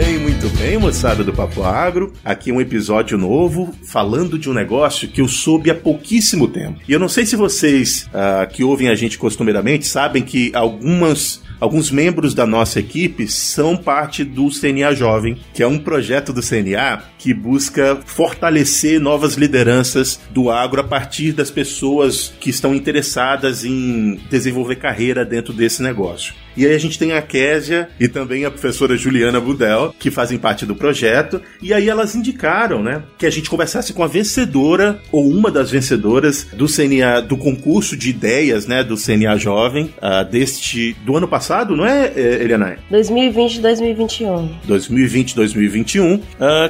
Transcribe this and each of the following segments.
bem, muito bem, moçada do Papo Agro. Aqui um episódio novo falando de um negócio que eu soube há pouquíssimo tempo. E eu não sei se vocês uh, que ouvem a gente costumeiramente sabem que algumas alguns membros da nossa equipe são parte do CNA Jovem, que é um projeto do CNA que busca fortalecer novas lideranças do agro a partir das pessoas que estão interessadas em desenvolver carreira dentro desse negócio. E aí a gente tem a Késia e também a professora Juliana Budel, que fazem parte do projeto. E aí elas indicaram, né, que a gente conversasse com a vencedora ou uma das vencedoras do CNA, do concurso de ideias, né, do CNA Jovem, uh, deste do ano passado, não é, eh, Eliana? 2020 2021. 2020 2021, uh,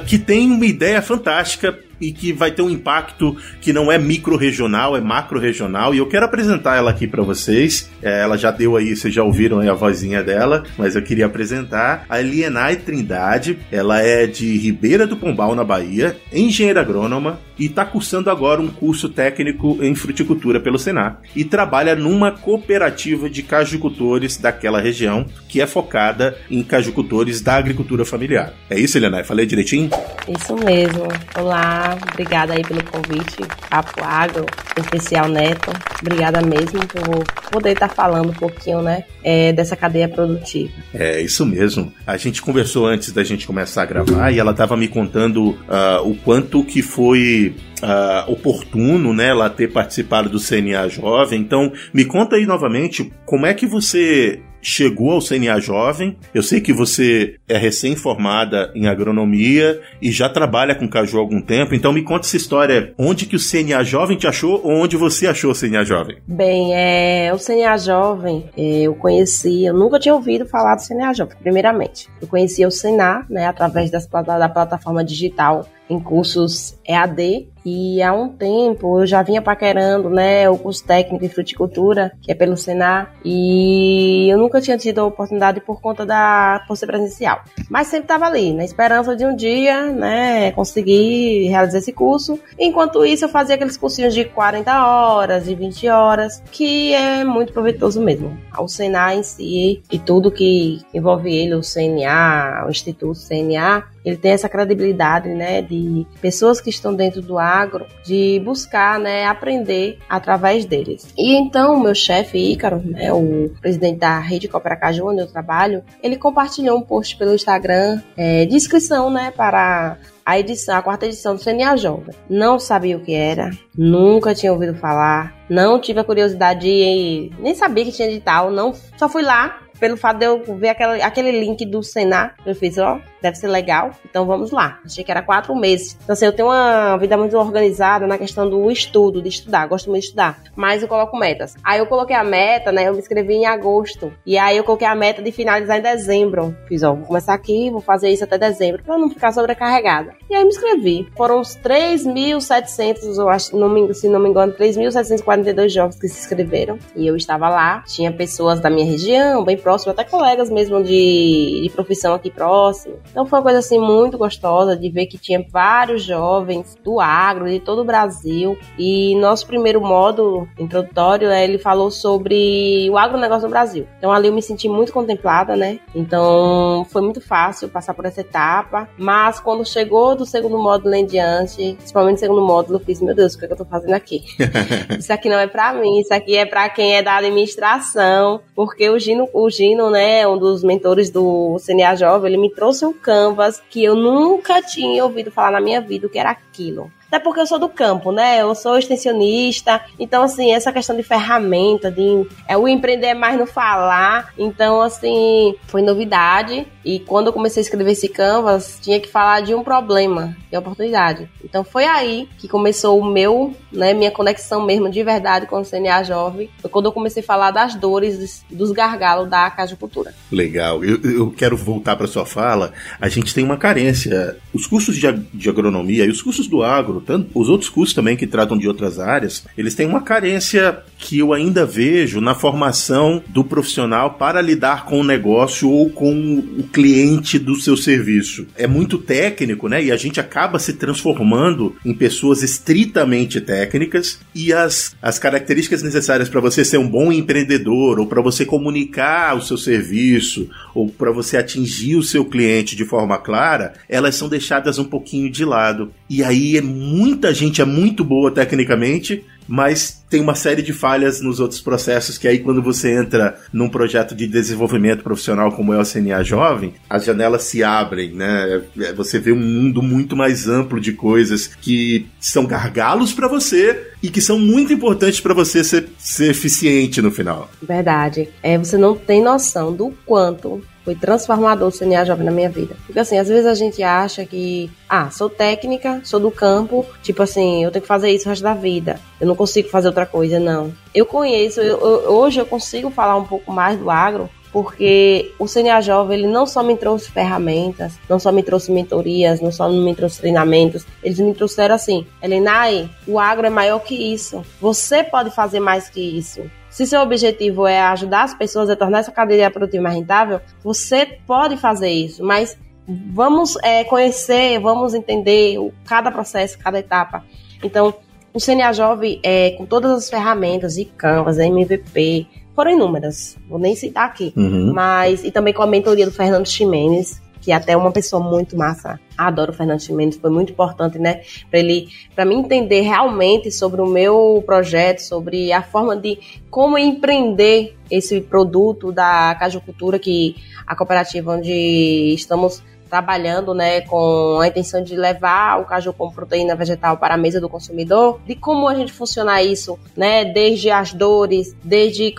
que tem uma ideia fantástica e que vai ter um impacto que não é micro-regional, é macro-regional. E eu quero apresentar ela aqui para vocês. É, ela já deu aí, vocês já ouviram aí a vozinha dela, mas eu queria apresentar a Elienay Trindade. Ela é de Ribeira do Pombal, na Bahia, engenheira agrônoma e está cursando agora um curso técnico em fruticultura pelo Senar. E trabalha numa cooperativa de cajucultores daquela região, que é focada em cajucultores da agricultura familiar. É isso, Elienay? Falei direitinho? Isso mesmo. Olá, obrigada aí pelo convite, Papo Agro, especial Neto. Obrigada mesmo por poder estar falando um pouquinho, né, é, dessa cadeia produtiva. É, isso mesmo. A gente conversou antes da gente começar a gravar e ela estava me contando uh, o quanto que foi uh, oportuno, né, ela ter participado do CNA Jovem. Então, me conta aí novamente como é que você chegou ao CNA Jovem. Eu sei que você é recém-formada em agronomia e já trabalha com caju há algum tempo. Então me conta essa história. Onde que o CNA Jovem te achou ou onde você achou o CNA Jovem? Bem, é, o CNA Jovem é, eu conheci, eu nunca tinha ouvido falar do CNA Jovem, primeiramente. Eu conheci o Senar, né, através das, da plataforma digital em cursos EAD e há um tempo eu já vinha paquerando, né, o curso técnico em fruticultura, que é pelo Senar, e eu nunca tinha tido a oportunidade por conta da por presencial. Mas sempre estava ali, na esperança de um dia, né, conseguir realizar esse curso. Enquanto isso, eu fazia aqueles cursinhos de 40 horas, de 20 horas, que é muito proveitoso mesmo. O Senar em si e tudo que envolve ele, o CNA, o Instituto CNA, ele tem essa credibilidade, né, de pessoas que estão dentro do agro, de buscar, né, aprender através deles. E então, meu chefe Ícaro, né, o presidente da Rede Cooperacaju, onde eu trabalho, ele compartilhou um post pelo Instagram é, de inscrição, né, para a edição, a quarta edição do CNA Jovem. Não sabia o que era, nunca tinha ouvido falar, não tive a curiosidade de, nem sabia que tinha edital, não, só fui lá pelo fato de eu ver aquele, aquele link do Senar, eu fiz, ó, deve ser legal, então vamos lá. Achei que era quatro meses. Então, assim, eu tenho uma vida muito organizada na questão do estudo, de estudar, gosto muito de estudar, mas eu coloco metas. Aí eu coloquei a meta, né, eu me inscrevi em agosto, e aí eu coloquei a meta de finalizar em dezembro. Fiz, ó, vou começar aqui, vou fazer isso até dezembro, pra não ficar sobrecarregada. E aí me inscrevi. Foram uns 3.700, eu acho, não me, se não me engano, 3.742 jovens que se inscreveram, e eu estava lá. Tinha pessoas da minha região, bem próximas, próximo, até colegas mesmo de, de profissão aqui próximo. Então foi uma coisa assim muito gostosa de ver que tinha vários jovens do agro, de todo o Brasil. E nosso primeiro módulo introdutório, né, ele falou sobre o agronegócio no Brasil. Então ali eu me senti muito contemplada, né? Então foi muito fácil passar por essa etapa. Mas quando chegou do segundo módulo em diante, principalmente no segundo módulo, eu fiz, meu Deus, o que, é que eu tô fazendo aqui? isso aqui não é para mim, isso aqui é para quem é da administração, porque o Gino, o Gino Gino, né, um dos mentores do CNA Jovem, ele me trouxe um canvas que eu nunca tinha ouvido falar na minha vida o que era aquilo. Até porque eu sou do campo, né? Eu sou extensionista. Então, assim, essa questão de ferramenta, de é, o empreender é mais no falar. Então, assim, foi novidade. E quando eu comecei a escrever esse Canvas, tinha que falar de um problema, de oportunidade. Então foi aí que começou o meu, né, minha conexão mesmo de verdade com o CNA Jovem. Quando eu comecei a falar das dores, dos gargalos da cajucultura. Legal. Eu, eu quero voltar para sua fala. A gente tem uma carência. Os cursos de, de agronomia e os cursos do agro, tanto, os outros cursos também que tratam de outras áreas, eles têm uma carência que eu ainda vejo na formação do profissional para lidar com o negócio ou com o cliente do seu serviço. É muito técnico, né? E a gente acaba se transformando em pessoas estritamente técnicas e as, as características necessárias para você ser um bom empreendedor ou para você comunicar o seu serviço ou para você atingir o seu cliente de forma clara, elas são deixadas um pouquinho de lado. E aí é muita gente é muito boa tecnicamente, mas tem uma série de falhas nos outros processos que aí quando você entra num projeto de desenvolvimento profissional como é o CNA Jovem, as janelas se abrem, né? É, você vê um mundo muito mais amplo de coisas que são gargalos para você e que são muito importantes para você ser, ser eficiente no final. Verdade. É, você não tem noção do quanto foi transformador o CNA Jovem na minha vida. Porque assim, às vezes a gente acha que, ah, sou técnica, sou do campo, tipo assim, eu tenho que fazer isso o resto da vida. Eu não consigo fazer outra coisa, não. Eu conheço, eu, eu, hoje eu consigo falar um pouco mais do agro, porque o CNA Jovem ele não só me trouxe ferramentas, não só me trouxe mentorias, não só me trouxe treinamentos, eles me trouxeram assim, Elenai, o agro é maior que isso. Você pode fazer mais que isso. Se seu objetivo é ajudar as pessoas a tornar essa cadeia produtiva mais rentável, você pode fazer isso, mas vamos é, conhecer, vamos entender o, cada processo, cada etapa. Então, o CNA Jovem, é, com todas as ferramentas e Canvas, MVP, foram inúmeras, vou nem citar aqui, uhum. mas e também com a mentoria do Fernando Ximenes, que é até uma pessoa muito massa. Adoro o Fernando Mendes, foi muito importante, né, para ele, para mim entender realmente sobre o meu projeto, sobre a forma de como empreender esse produto da cajucultura que a cooperativa onde estamos trabalhando né, com a intenção de levar o caju como proteína vegetal para a mesa do consumidor, de como a gente funciona isso, né, desde as dores, desde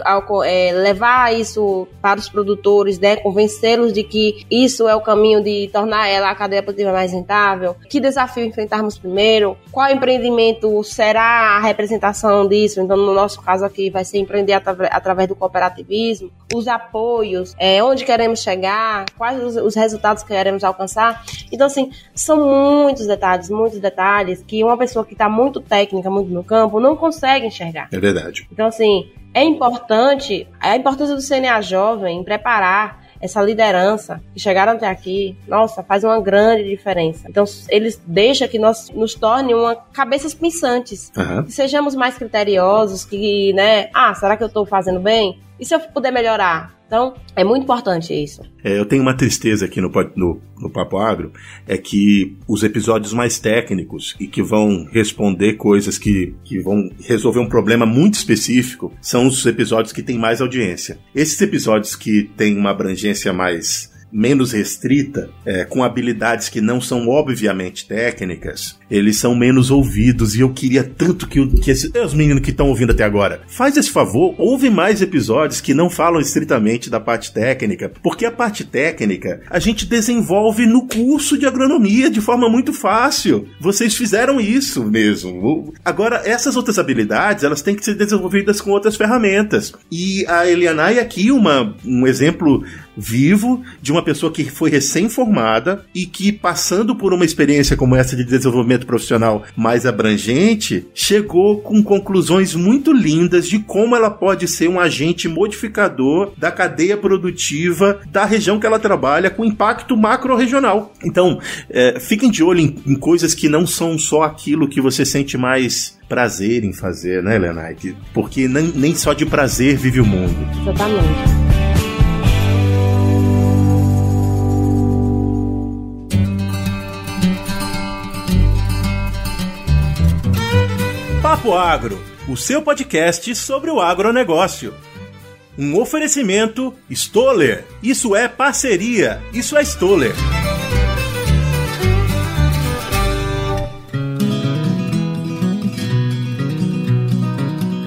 é, levar isso para os produtores, né, convencê-los de que isso é o caminho de tornar ela a cadeia produtiva mais rentável, que desafio enfrentarmos primeiro, qual empreendimento será a representação disso, então no nosso caso aqui vai ser empreender através do cooperativismo, os apoios, é, onde queremos chegar, quais os, os resultados que queremos alcançar. Então, assim, são muitos detalhes, muitos detalhes que uma pessoa que está muito técnica, muito no campo, não consegue enxergar. É verdade. Então, assim, é importante, a importância do CNA jovem em preparar essa liderança que chegaram até aqui, nossa, faz uma grande diferença. Então, eles deixam que nós nos torne uma cabeças pensantes, uhum. que sejamos mais criteriosos, que, né, ah, será que eu estou fazendo bem? E se eu puder melhorar? Então, é muito importante isso. É, eu tenho uma tristeza aqui no, no, no Papo Agro, é que os episódios mais técnicos e que vão responder coisas que, que vão resolver um problema muito específico são os episódios que têm mais audiência. Esses episódios que têm uma abrangência mais menos restrita, é, com habilidades que não são obviamente técnicas, eles são menos ouvidos e eu queria tanto que, que esse, os meninos que estão ouvindo até agora, faz esse favor, ouve mais episódios que não falam estritamente da parte técnica, porque a parte técnica a gente desenvolve no curso de agronomia de forma muito fácil. Vocês fizeram isso mesmo. Agora, essas outras habilidades, elas têm que ser desenvolvidas com outras ferramentas. E a Elianai aqui, uma, um exemplo vivo de uma pessoa que foi recém-formada e que, passando por uma experiência como essa de desenvolvimento profissional mais abrangente, chegou com conclusões muito lindas de como ela pode ser um agente modificador da cadeia produtiva da região que ela trabalha com impacto macro-regional. Então, é, fiquem de olho em, em coisas que não são só aquilo que você sente mais prazer em fazer, né, Lenai? Porque nem, nem só de prazer vive o mundo. Exatamente. Papo Agro, o seu podcast sobre o agronegócio. Um oferecimento Stoller. Isso é parceria. Isso é Stoller.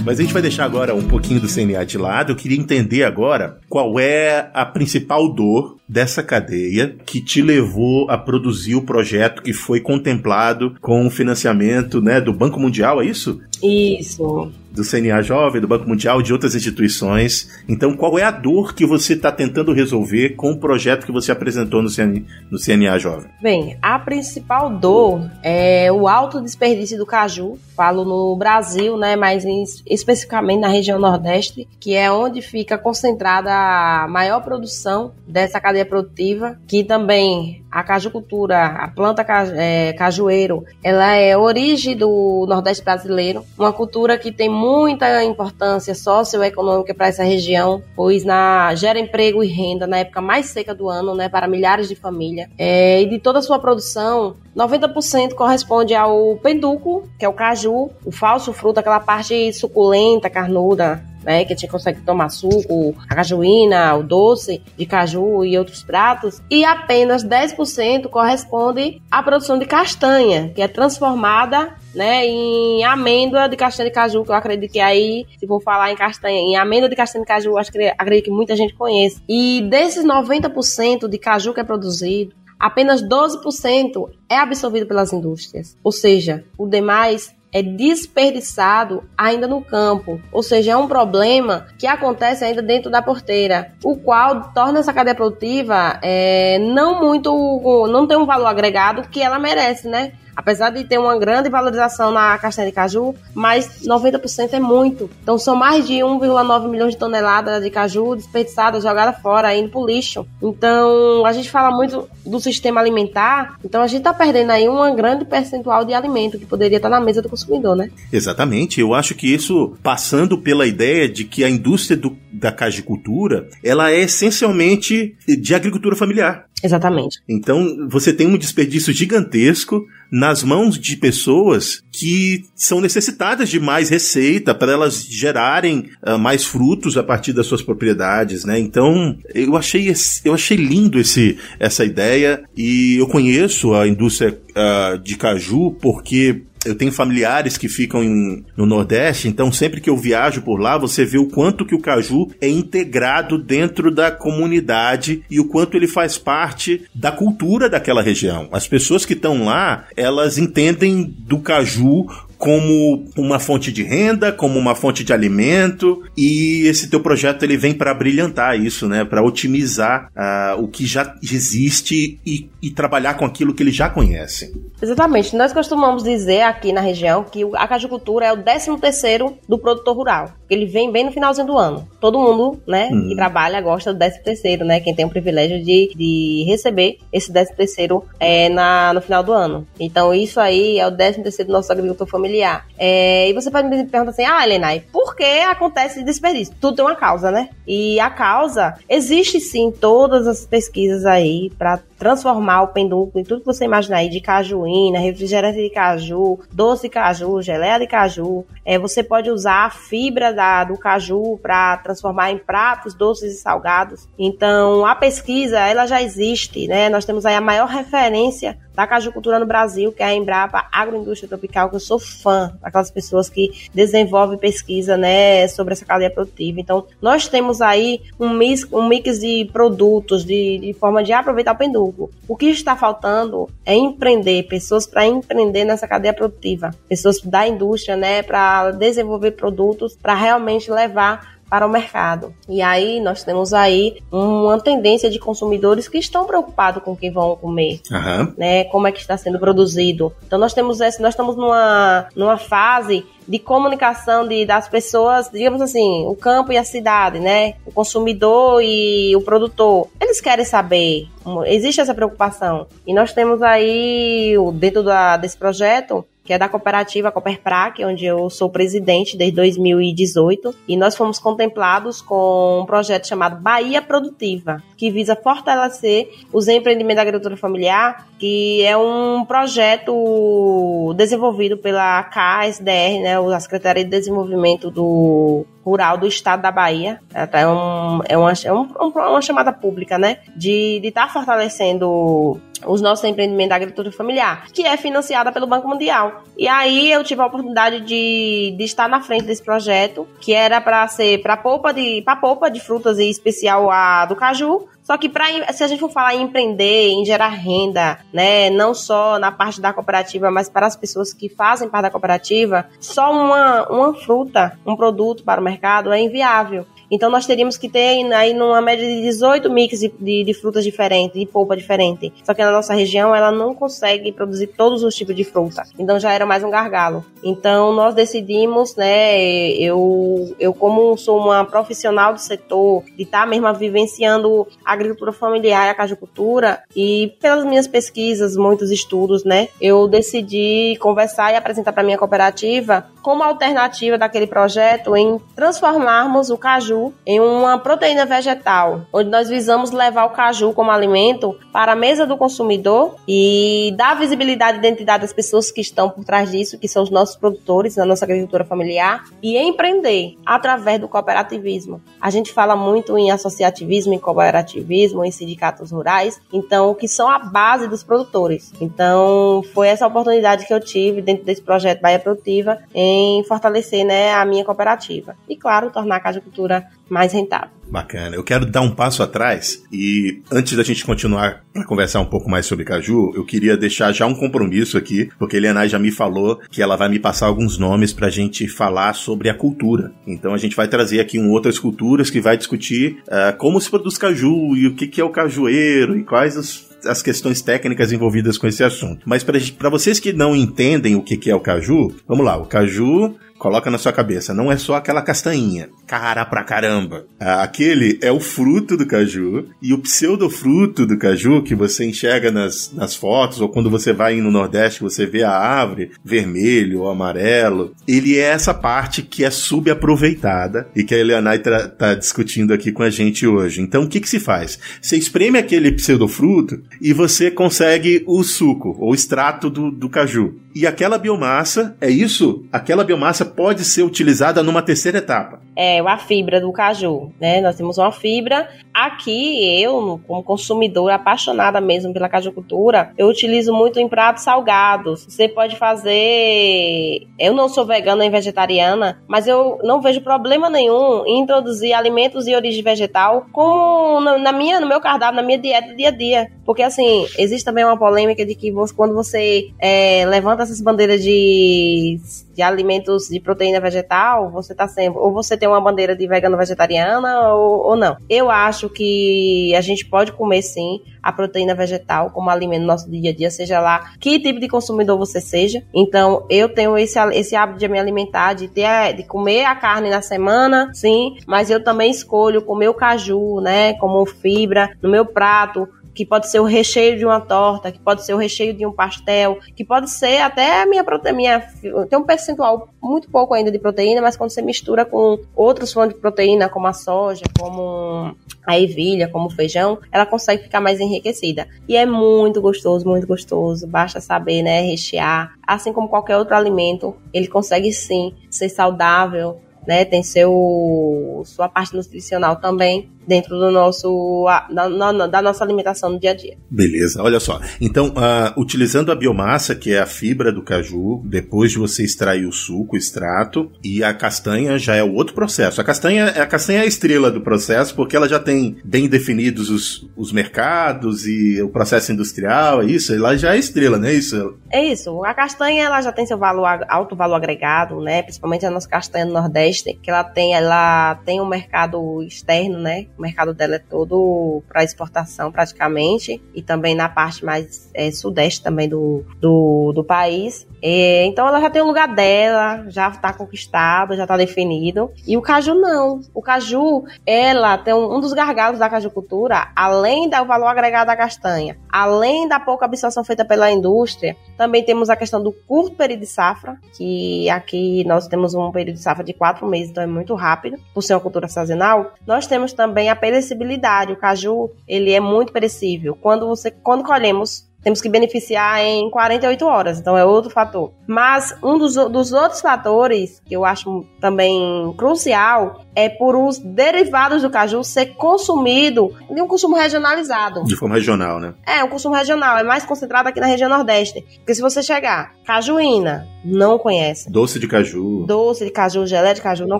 Mas a gente vai deixar agora um pouquinho do CNA de lado. Eu queria entender agora qual é a principal dor dessa cadeia que te levou a produzir o projeto que foi contemplado com o financiamento né, do Banco Mundial, é isso? Isso do CNA Jovem, do Banco Mundial, de outras instituições. Então, qual é a dor que você está tentando resolver com o projeto que você apresentou no CNA, no CNA Jovem? Bem, a principal dor é o alto desperdício do caju. Falo no Brasil, né, mas em, especificamente na região Nordeste, que é onde fica concentrada a maior produção dessa cadeia produtiva, que também a cajucultura, a planta é, cajueiro, ela é origem do Nordeste brasileiro, uma cultura que tem muita importância socioeconômica para essa região, pois na, gera emprego e renda na época mais seca do ano, né, para milhares de famílias. É, e de toda a sua produção, 90% corresponde ao penduco, que é o caju, o falso fruto, aquela parte suculenta, carnuda, né, que a gente consegue tomar suco, a cajuína, o doce de caju e outros pratos, e apenas 10% corresponde à produção de castanha, que é transformada né, em amêndoa de castanha de caju, que eu acredito que aí, se for falar em castanha, em amêndoa de castanha de caju, acho que acredito que muita gente conhece. E desses 90% de caju que é produzido, apenas 12% é absorvido pelas indústrias. Ou seja, o demais é desperdiçado ainda no campo, ou seja, é um problema que acontece ainda dentro da porteira, o qual torna essa cadeia produtiva é, não muito, não tem um valor agregado que ela merece, né? Apesar de ter uma grande valorização na castanha de caju, mas 90% é muito. Então são mais de 1,9 milhões de toneladas de caju desperdiçadas, jogadas fora, indo pro lixo. Então a gente fala muito do sistema alimentar, então a gente está perdendo aí uma grande percentual de alimento que poderia estar na mesa do consumidor, né? Exatamente. Eu acho que isso passando pela ideia de que a indústria do, da cajicultura, ela é essencialmente de agricultura familiar. Exatamente. Então, você tem um desperdício gigantesco nas mãos de pessoas que são necessitadas de mais receita para elas gerarem uh, mais frutos a partir das suas propriedades, né? Então, eu achei, eu achei lindo esse, essa ideia e eu conheço a indústria uh, de caju porque eu tenho familiares que ficam em, no Nordeste, então sempre que eu viajo por lá, você vê o quanto que o caju é integrado dentro da comunidade e o quanto ele faz parte da cultura daquela região. As pessoas que estão lá, elas entendem do caju como uma fonte de renda, como uma fonte de alimento, e esse teu projeto ele vem para brilhantar isso, né, para otimizar uh, o que já existe e, e, trabalhar com aquilo que eles já conhecem. Exatamente. Nós costumamos dizer aqui na região que a cajucultura é o 13 terceiro do produtor rural. Ele vem bem no finalzinho do ano. Todo mundo, né, hum. que trabalha gosta do 13 terceiro, né, quem tem o privilégio de, de receber esse 13 terceiro é, na, no final do ano. Então isso aí é o 13 terceiro do nosso agricultor familiar É, e você pode me perguntar assim, ah, Helena, por que acontece desperdício? Tudo tem uma causa, né? E a causa, existe sim todas as pesquisas aí para transformar o pendúnculo em tudo que você imaginar aí, de cajuína, refrigerante de caju, doce de caju, geleia de caju. É, você pode usar a fibra da, do caju para transformar em pratos doces e salgados. Então, a pesquisa, ela já existe, né? Nós temos aí a maior referência da cajucultura no Brasil, que é a Embrapa Agroindústria Tropical, que eu sou fã daquelas pessoas que desenvolvem pesquisa, né, sobre essa cadeia produtiva. Então, nós temos aí um mix, um mix de produtos, de, de forma de aproveitar o pendúculo. O que está faltando é empreender, pessoas para empreender nessa cadeia produtiva, pessoas da indústria, né, para desenvolver produtos para realmente levar para o mercado. E aí nós temos aí uma tendência de consumidores que estão preocupados com o que vão comer, uhum. né? Como é que está sendo produzido. Então nós temos esse, nós estamos numa, numa fase de comunicação de, das pessoas, digamos assim, o campo e a cidade, né? O consumidor e o produtor. Eles querem saber, existe essa preocupação. E nós temos aí, dentro da, desse projeto, que é da cooperativa Cooperprac, onde eu sou presidente desde 2018, e nós fomos contemplados com um projeto chamado Bahia Produtiva, que visa fortalecer os empreendimentos da agricultura familiar, que é um projeto desenvolvido pela KSDR, né, a Secretaria de Desenvolvimento do Rural do Estado da Bahia. É, um, é, uma, é um, uma chamada pública, né, de estar tá fortalecendo os nossos empreendimentos da agricultura familiar, que é financiada pelo Banco Mundial. E aí eu tive a oportunidade de, de estar na frente desse projeto, que era para ser para polpa de para polpa de frutas e especial a do caju, só que pra, se a gente for falar em empreender, em gerar renda, né, não só na parte da cooperativa, mas para as pessoas que fazem parte da cooperativa, só uma, uma fruta, um produto para o mercado é inviável. Então nós teríamos que ter aí numa média de 18 mix de, de, de, frutas diferentes, de polpa diferente. Só que na nossa região ela não consegue produzir todos os tipos de fruta. Então já era mais um gargalo. Então nós decidimos, né, eu, eu como sou uma profissional do setor, de estar tá mesmo vivenciando a agricultura familiar e a cajucultura, e pelas minhas pesquisas, muitos estudos, né, eu decidi conversar e apresentar para minha cooperativa como alternativa daquele projeto em transformarmos o caju em uma proteína vegetal, onde nós visamos levar o caju como alimento para a mesa do consumidor e dar visibilidade e identidade às pessoas que estão por trás disso, que são os nossos produtores na nossa agricultura familiar, e empreender através do cooperativismo. A gente fala muito em associativismo, em cooperativismo, em sindicatos rurais, então, que são a base dos produtores. Então, foi essa oportunidade que eu tive dentro desse projeto Bahia Produtiva em fortalecer né, a minha cooperativa. E, claro, tornar a cajucultura mais rentável. Bacana. Eu quero dar um passo atrás e antes da gente continuar para conversar um pouco mais sobre caju, eu queria deixar já um compromisso aqui, porque a Eliana já me falou que ela vai me passar alguns nomes para a gente falar sobre a cultura. Então a gente vai trazer aqui um outras culturas que vai discutir uh, como se produz caju e o que, que é o cajueiro e quais as questões técnicas envolvidas com esse assunto. Mas para vocês que não entendem o que, que é o caju, vamos lá. O caju Coloca na sua cabeça, não é só aquela castanhinha. Cara pra caramba. Ah, aquele é o fruto do caju e o pseudofruto do caju que você enxerga nas, nas fotos ou quando você vai no Nordeste você vê a árvore vermelho ou amarelo. Ele é essa parte que é subaproveitada e que a Eleanai tá, tá discutindo aqui com a gente hoje. Então o que que se faz? Você espreme aquele pseudofruto e você consegue o suco ou extrato do, do caju. E aquela biomassa, é isso? Aquela biomassa pode ser utilizada numa terceira etapa. É, a fibra do caju, né? Nós temos uma fibra. Aqui, eu, como consumidora apaixonada mesmo pela cajucultura, eu utilizo muito em pratos salgados. Você pode fazer. Eu não sou vegana nem vegetariana, mas eu não vejo problema nenhum em introduzir alimentos de origem vegetal como na minha, no meu cardápio, na minha dieta dia a dia. Porque, assim, existe também uma polêmica de que quando você é, levanta essas bandeiras de, de alimentos de proteína vegetal, você tá sempre. Ou você tem uma bandeira de vegano vegetariana ou, ou não. Eu acho que a gente pode comer sim a proteína vegetal como alimento no nosso dia a dia, seja lá que tipo de consumidor você seja. Então, eu tenho esse, esse hábito de me alimentar, de, ter, de comer a carne na semana, sim, mas eu também escolho comer o caju, né, como fibra no meu prato, que pode ser o recheio de uma torta, que pode ser o recheio de um pastel, que pode ser até a minha proteína. Tem um percentual muito pouco ainda de proteína, mas quando você mistura com outros fontes de proteína, como a soja, como a ervilha, como o feijão, ela consegue ficar mais enriquecida. E é muito gostoso, muito gostoso. Basta saber, né, rechear. Assim como qualquer outro alimento, ele consegue sim ser saudável, né? Tem seu sua parte nutricional também dentro do nosso da, da nossa alimentação no dia a dia. Beleza, olha só. Então, uh, utilizando a biomassa, que é a fibra do caju, depois de você extrair o suco, o extrato, e a castanha já é o outro processo. A castanha, a castanha é a estrela do processo, porque ela já tem bem definidos os, os mercados e o processo industrial, é isso? Ela já é estrela, não é isso? É isso. A castanha ela já tem seu valor alto valor agregado, né? Principalmente a nossa castanha do Nordeste, que ela tem ela tem um mercado externo, né? O mercado dela é todo para exportação praticamente e também na parte mais é, sudeste também do, do, do país. É, então ela já tem o lugar dela, já está conquistado, já está definido. E o caju não. O caju, ela tem um, um dos gargalos da cajucultura, além do valor agregado da castanha, além da pouca absorção feita pela indústria, também temos a questão do curto período de safra, que aqui nós temos um período de safra de quatro meses, então é muito rápido, por ser uma cultura sazonal. Nós temos também a perecibilidade. O caju, ele é muito perecível. Quando você, quando colhemos temos que beneficiar em 48 horas, então é outro fator. Mas um dos, dos outros fatores que eu acho também crucial é por os derivados do caju ser consumido de um consumo regionalizado. De forma regional, né? É, um consumo regional, é mais concentrado aqui na região Nordeste. Porque se você chegar, cajuína, não conhece. Doce de caju. Doce de caju, gelé de caju, não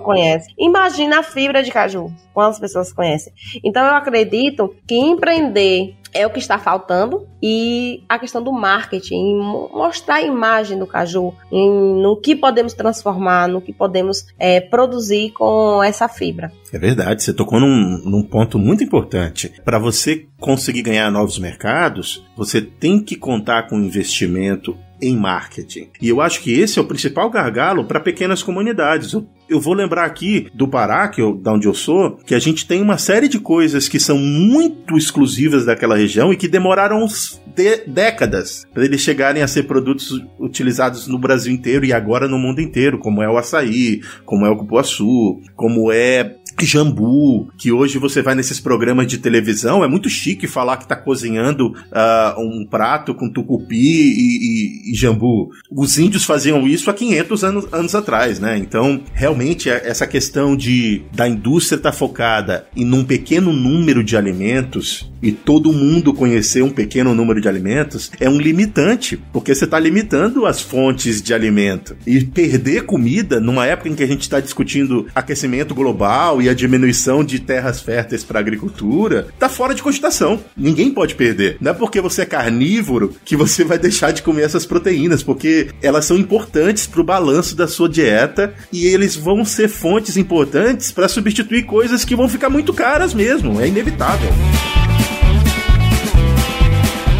conhece. Imagina a fibra de caju. Quantas pessoas conhecem? Então eu acredito que empreender é o que está faltando e a questão do marketing, mostrar a imagem do caju, no que podemos transformar, no que podemos é, produzir com essa fibra. É verdade, você tocou num, num ponto muito importante. Para você conseguir ganhar novos mercados, você tem que contar com investimento em marketing. E eu acho que esse é o principal gargalo para pequenas comunidades. Eu, vou lembrar aqui do Pará, que eu, da onde eu sou, que a gente tem uma série de coisas que são muito exclusivas daquela região e que demoraram de décadas para eles chegarem a ser produtos utilizados no Brasil inteiro e agora no mundo inteiro, como é o açaí, como é o cupuaçu, como é jambu, que hoje você vai nesses programas de televisão, é muito chique falar que tá cozinhando uh, um prato com tucupi e, e, e, jambu. Os índios faziam isso há 500 anos, anos atrás, né? Então, realmente, é, essa questão de da indústria estar tá focada em um pequeno número de alimentos e todo mundo conhecer um pequeno número de alimentos é um limitante, porque você está limitando as fontes de alimento. E perder comida numa época em que a gente está discutindo aquecimento global e a diminuição de terras férteis para agricultura, tá fora de cogitação. Ninguém pode perder. Não é porque você é carnívoro que você vai deixar de comer essas proteínas, porque elas são importantes para o balanço da sua dieta e eles vão ser fontes importantes para substituir coisas que vão ficar muito caras mesmo. É inevitável.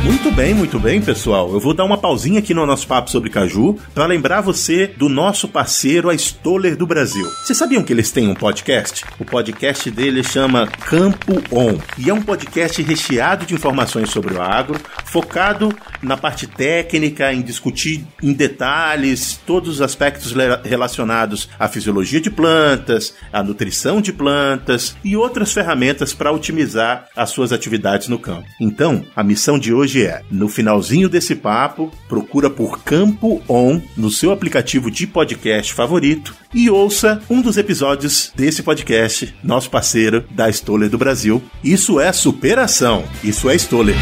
Muito bem, muito bem, pessoal. Eu vou dar uma pausinha aqui no nosso papo sobre caju para lembrar você do nosso parceiro, a Stoller do Brasil. Vocês sabiam que eles têm um podcast? O podcast dele chama Campo On e é um podcast recheado de informações sobre o agro, focado na parte técnica, em discutir em detalhes todos os aspectos relacionados à fisiologia de plantas, à nutrição de plantas e outras ferramentas para otimizar as suas atividades no campo. Então, a missão de hoje é, no finalzinho desse papo, procura por Campo On no seu aplicativo de podcast favorito e ouça um dos episódios desse podcast, nosso parceiro da Stoller do Brasil. Isso é superação, isso é Stoller.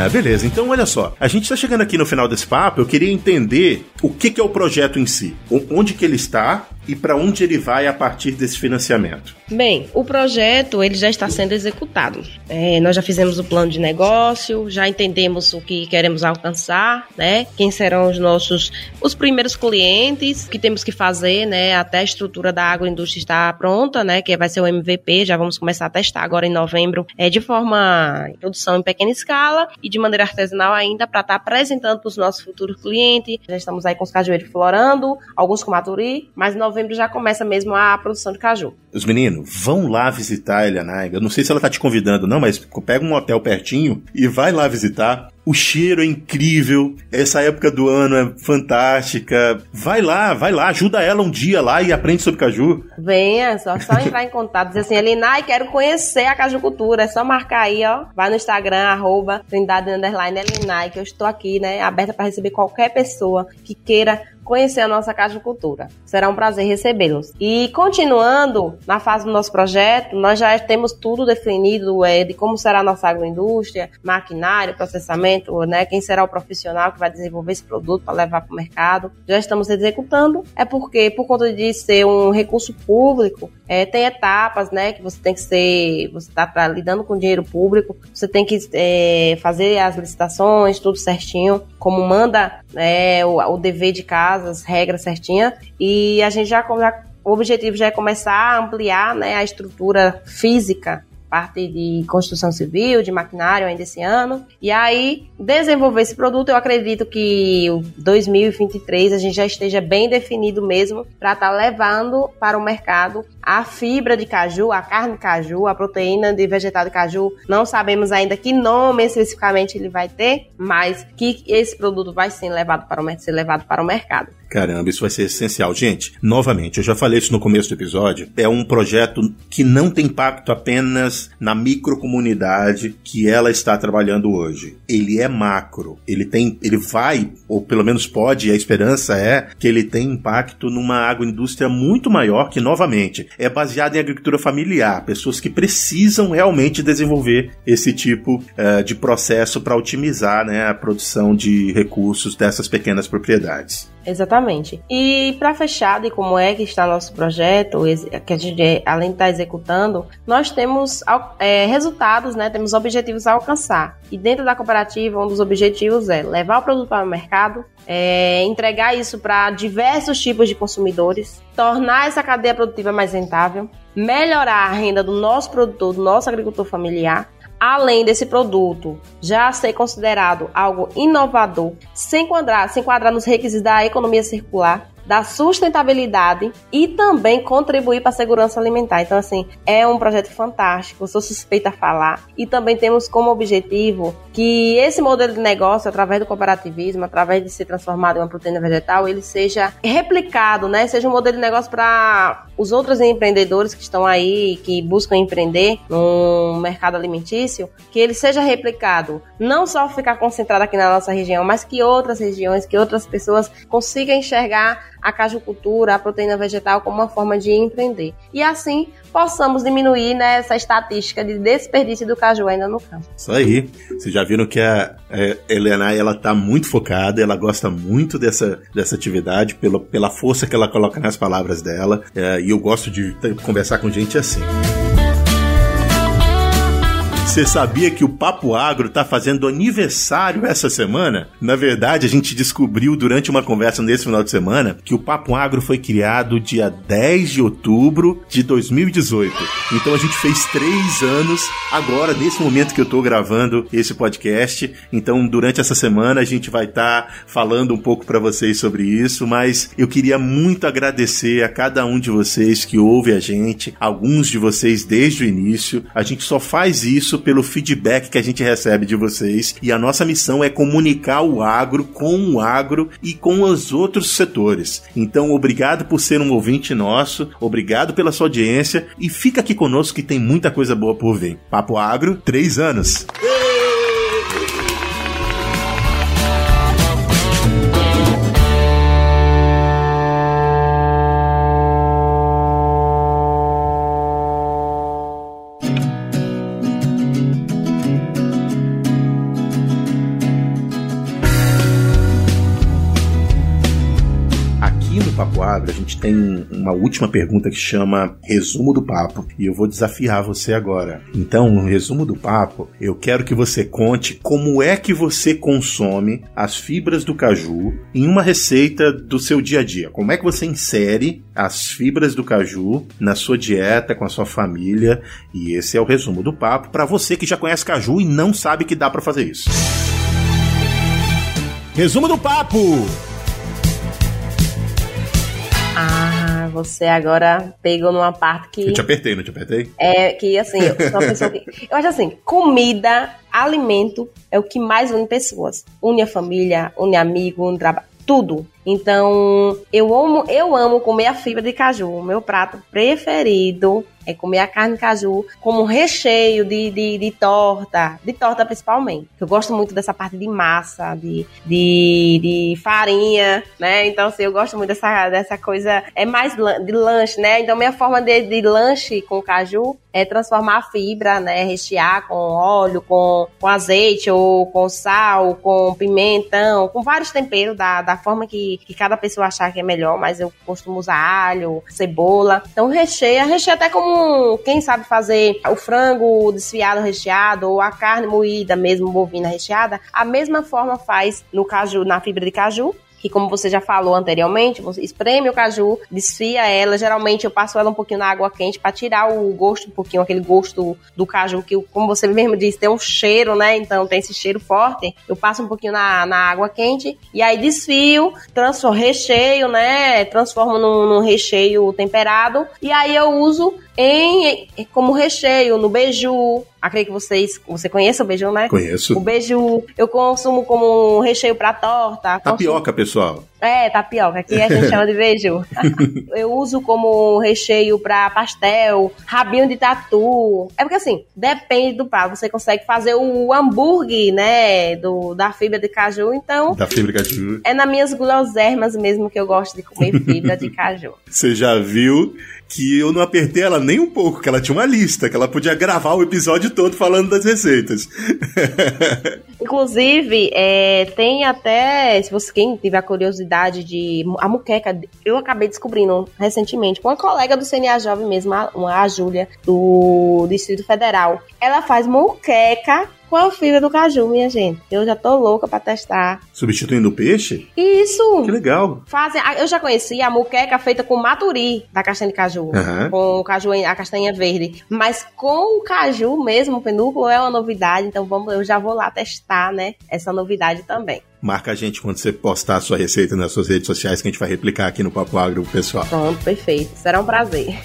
Ah, beleza. Então, olha só. A gente está chegando aqui no final desse papo. Eu queria entender o que, que é o projeto em si. Onde que ele está e para onde ele vai a partir desse financiamento? Bem, o projeto ele já está sendo executado. É, nós já fizemos o plano de negócio, já entendemos o que queremos alcançar, né? Quem serão os nossos os primeiros clientes, o que temos que fazer, né? Até a estrutura da agroindústria está pronta, né? Que vai ser o MVP. Já vamos começar a testar agora em novembro, é de forma produção em pequena escala e de maneira artesanal ainda para estar tá apresentando para os nossos futuros clientes. Já estamos aí com os cajueiros florando, alguns com maturi, mas em novembro novembro já começa mesmo a produção de caju. Os meninos, vão lá visitar a Elianaiga. Eu não sei se ela tá te convidando, não, mas pega um hotel pertinho e vai lá visitar. O cheiro é incrível, essa época do ano é fantástica. Vai lá, vai lá, ajuda ela um dia lá e aprende sobre caju. Venha, só, só entrar em contato, dizer assim, Elinai, quero conhecer a cajucultura. É só marcar aí, ó. Vai no Instagram, arroba Trindade Underline Elinai, que eu estou aqui, né, aberta para receber qualquer pessoa que queira conhecer a nossa de Cultura. Será um prazer recebê-los. E continuando na fase do nosso projeto, nós já temos tudo definido é, de como será a nossa agroindústria, maquinário, processamento, né, quem será o profissional que vai desenvolver esse produto para levar para o mercado. Já estamos executando. É porque, por conta de ser um recurso público, é, tem etapas, né, que você tem que ser, você está lidando com dinheiro público, você tem que é, fazer as licitações, tudo certinho, como manda é, o, o dever de casa, as regras certinhas, e a gente já, já o objetivo já é começar a ampliar né, a estrutura física parte de construção civil, de maquinário ainda esse ano. E aí, desenvolver esse produto, eu acredito que o 2023 a gente já esteja bem definido mesmo para estar tá levando para o mercado a fibra de caju, a carne de caju, a proteína de vegetal de caju. Não sabemos ainda que nome especificamente ele vai ter, mas que esse produto vai ser levado para o, ser levado para o mercado. Caramba, isso vai ser essencial. Gente, novamente, eu já falei isso no começo do episódio, é um projeto que não tem impacto apenas na microcomunidade que ela está trabalhando hoje. Ele é macro. Ele tem, ele vai, ou pelo menos pode, a esperança é que ele tem impacto numa agroindústria muito maior que, novamente, é baseada em agricultura familiar, pessoas que precisam realmente desenvolver esse tipo uh, de processo para otimizar né, a produção de recursos dessas pequenas propriedades. Exatamente. E para fechar de como é que está nosso projeto, que a gente além de estar tá executando, nós temos é, resultados, né? Temos objetivos a alcançar. E dentro da cooperativa, um dos objetivos é levar o produto para o mercado, é, entregar isso para diversos tipos de consumidores, tornar essa cadeia produtiva mais rentável, melhorar a renda do nosso produtor, do nosso agricultor familiar além desse produto já ser considerado algo inovador, se enquadrar, se enquadrar nos requisitos da economia circular, da sustentabilidade e também contribuir para a segurança alimentar. Então, assim, é um projeto fantástico, sou suspeita a falar. E também temos como objetivo que esse modelo de negócio, através do cooperativismo, através de ser transformado em uma proteína vegetal, ele seja replicado, né? Seja um modelo de negócio para os outros empreendedores que estão aí, que buscam empreender no mercado alimentício, que ele seja replicado, não só ficar concentrado aqui na nossa região, mas que outras regiões, que outras pessoas consigam enxergar a cajucultura, a proteína vegetal como uma forma de empreender. E assim possamos diminuir né, essa estatística de desperdício do caju ainda no campo. Isso aí. Vocês já viram que a Helena ela está muito focada, ela gosta muito dessa, dessa atividade pela, pela força que ela coloca nas palavras dela. É, e eu gosto de conversar com gente assim. Você sabia que o Papo Agro está fazendo aniversário essa semana? Na verdade, a gente descobriu durante uma conversa nesse final de semana que o Papo Agro foi criado dia 10 de outubro de 2018. Então a gente fez três anos agora, nesse momento que eu estou gravando esse podcast. Então, durante essa semana, a gente vai estar tá falando um pouco para vocês sobre isso. Mas eu queria muito agradecer a cada um de vocês que ouve a gente, alguns de vocês desde o início. A gente só faz isso pelo feedback que a gente recebe de vocês. E a nossa missão é comunicar o agro com o agro e com os outros setores. Então, obrigado por ser um ouvinte nosso, obrigado pela sua audiência e fica aqui conosco que tem muita coisa boa por vir. Papo Agro, três anos. A gente tem uma última pergunta que chama resumo do papo e eu vou desafiar você agora. Então, no resumo do papo, eu quero que você conte como é que você consome as fibras do caju em uma receita do seu dia a dia. Como é que você insere as fibras do caju na sua dieta com a sua família? E esse é o resumo do papo para você que já conhece caju e não sabe que dá para fazer isso. Resumo do papo. Ah, você agora pegou numa parte que. Eu te apertei, não te apertei? É, que assim, eu sou uma pessoa que. Eu acho assim, comida, alimento é o que mais une pessoas. Une a família, une amigo, une trabalho. Tudo. Então, eu amo, eu amo comer a fibra de caju. O meu prato preferido é comer a carne caju como recheio de, de, de, torta, de torta principalmente. Eu gosto muito dessa parte de massa, de, de, de farinha, né? Então, assim, eu gosto muito dessa, dessa coisa, é mais de lanche, né? Então, minha forma de, de lanche com caju é transformar a fibra, né? Rechear com óleo, com, com azeite, ou com sal, com pimentão, com vários temperos da, da forma que, que cada pessoa achar que é melhor, mas eu costumo usar alho, cebola. Então, recheia, recheia até como quem sabe fazer o frango desfiado recheado ou a carne moída mesmo bovina recheada, a mesma forma faz no caju, na fibra de caju que como você já falou anteriormente, você espreme o caju, desfia ela, geralmente eu passo ela um pouquinho na água quente para tirar o gosto, um pouquinho aquele gosto do caju que, como você mesmo disse, tem um cheiro, né? Então tem esse cheiro forte. Eu passo um pouquinho na, na água quente e aí desfio, transformo recheio, né? Transformo num, num recheio temperado e aí eu uso em, como recheio no beiju. Acredito que vocês, você conhece o beiju, né? Conheço. O beiju eu consumo como recheio para torta. Tapioca, consumo... pessoal. É, tapioca, aqui a gente chama de beiju. eu uso como recheio para pastel, rabinho de tatu. É porque assim, depende do prato. Você consegue fazer o hambúrguer, né, do, da fibra de caju, então... Da fibra de caju. É nas minhas guloseimas mesmo que eu gosto de comer fibra de caju. Você já viu que eu não apertei ela nem um pouco, que ela tinha uma lista, que ela podia gravar o episódio todo falando das receitas. Inclusive, é, tem até, se você quem tiver a curiosidade de a muqueca, eu acabei descobrindo recentemente com uma colega do CNA Jovem mesmo, a, a Júlia, do Distrito Federal. Ela faz muqueca com a fibra do caju, minha gente. Eu já tô louca pra testar. Substituindo o peixe? Isso! Que legal. Fazem, eu já conheci a muqueca feita com maturi da castanha de caju. Uhum. Com o caju, a castanha verde. Mas com o caju mesmo, o penúculo, é uma novidade. Então vamos, eu já vou lá testar, né? Essa novidade também. Marca a gente quando você postar a sua receita nas suas redes sociais que a gente vai replicar aqui no Papo Agro, pessoal. Pronto, perfeito. Será um prazer.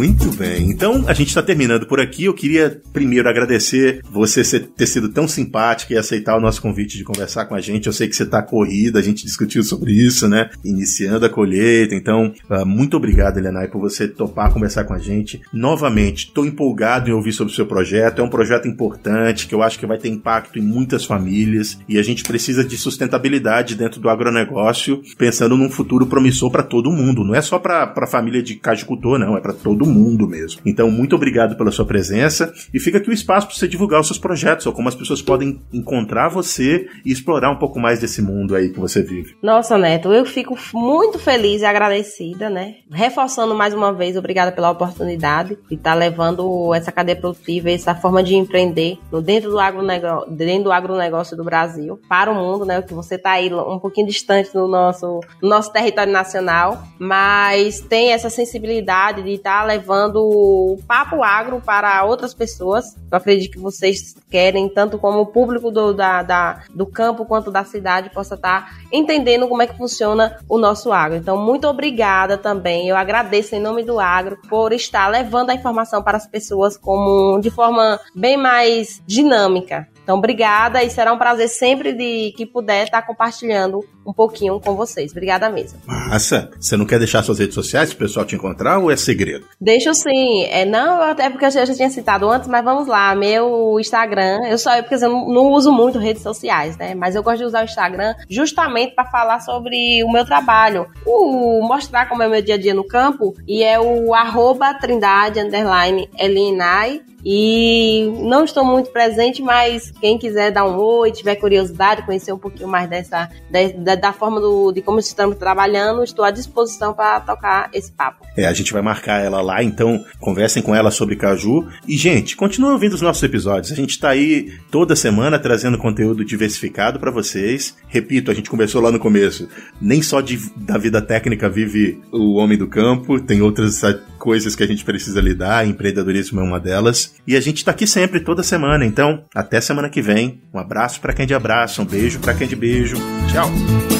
Muito bem. Então, a gente está terminando por aqui. Eu queria primeiro agradecer você ter sido tão simpática e aceitar o nosso convite de conversar com a gente. Eu sei que você está corrida, a gente discutiu sobre isso, né? Iniciando a colheita. Então, uh, muito obrigado, Elenai, por você topar conversar com a gente. Novamente, estou empolgado em ouvir sobre o seu projeto. É um projeto importante que eu acho que vai ter impacto em muitas famílias e a gente precisa de sustentabilidade dentro do agronegócio, pensando num futuro promissor para todo mundo. Não é só para a família de cajicultor, não, é para todo mundo mesmo. Então, muito obrigado pela sua presença e fica aqui o espaço para você divulgar os seus projetos ou como as pessoas podem encontrar você e explorar um pouco mais desse mundo aí que você vive. Nossa, Neto, eu fico muito feliz e agradecida, né? Reforçando mais uma vez, obrigada pela oportunidade de estar tá levando essa cadeia produtiva, essa forma de empreender dentro do agronegócio, dentro do agronegócio do Brasil para o mundo, né? Que você está aí um pouquinho distante do nosso, nosso território nacional, mas tem essa sensibilidade de estar tá levando o papo agro para outras pessoas. Eu acredito que vocês querem, tanto como o público do, da, da, do campo quanto da cidade, possa estar entendendo como é que funciona o nosso agro. Então, muito obrigada também. Eu agradeço em nome do agro por estar levando a informação para as pessoas como de forma bem mais dinâmica. Então, obrigada e será um prazer sempre de que puder estar compartilhando um pouquinho com vocês. Obrigada mesmo. Massa. Você não quer deixar suas redes sociais para o pessoal te encontrar ou é segredo? Deixo sim. É, não, até porque eu já tinha citado antes, mas vamos lá. Meu Instagram, eu só porque eu não, não uso muito redes sociais, né? Mas eu gosto de usar o Instagram justamente para falar sobre o meu trabalho. O, mostrar como é o meu dia a dia no campo. E é o arroba trindade underline Elinai e não estou muito presente, mas quem quiser dar um oi, tiver curiosidade, conhecer um pouquinho mais dessa da, da forma do, de como estamos trabalhando, estou à disposição para tocar esse papo. É, a gente vai marcar ela lá, então conversem com ela sobre caju. E, gente, continuem ouvindo os nossos episódios. A gente está aí toda semana trazendo conteúdo diversificado para vocês. Repito, a gente conversou lá no começo. Nem só de, da vida técnica vive o homem do campo, tem outras coisas que a gente precisa lidar, empreendedorismo é uma delas. E a gente está aqui sempre, toda semana. Então, até semana que vem. Um abraço para quem de abraço, um beijo para quem de beijo. Tchau.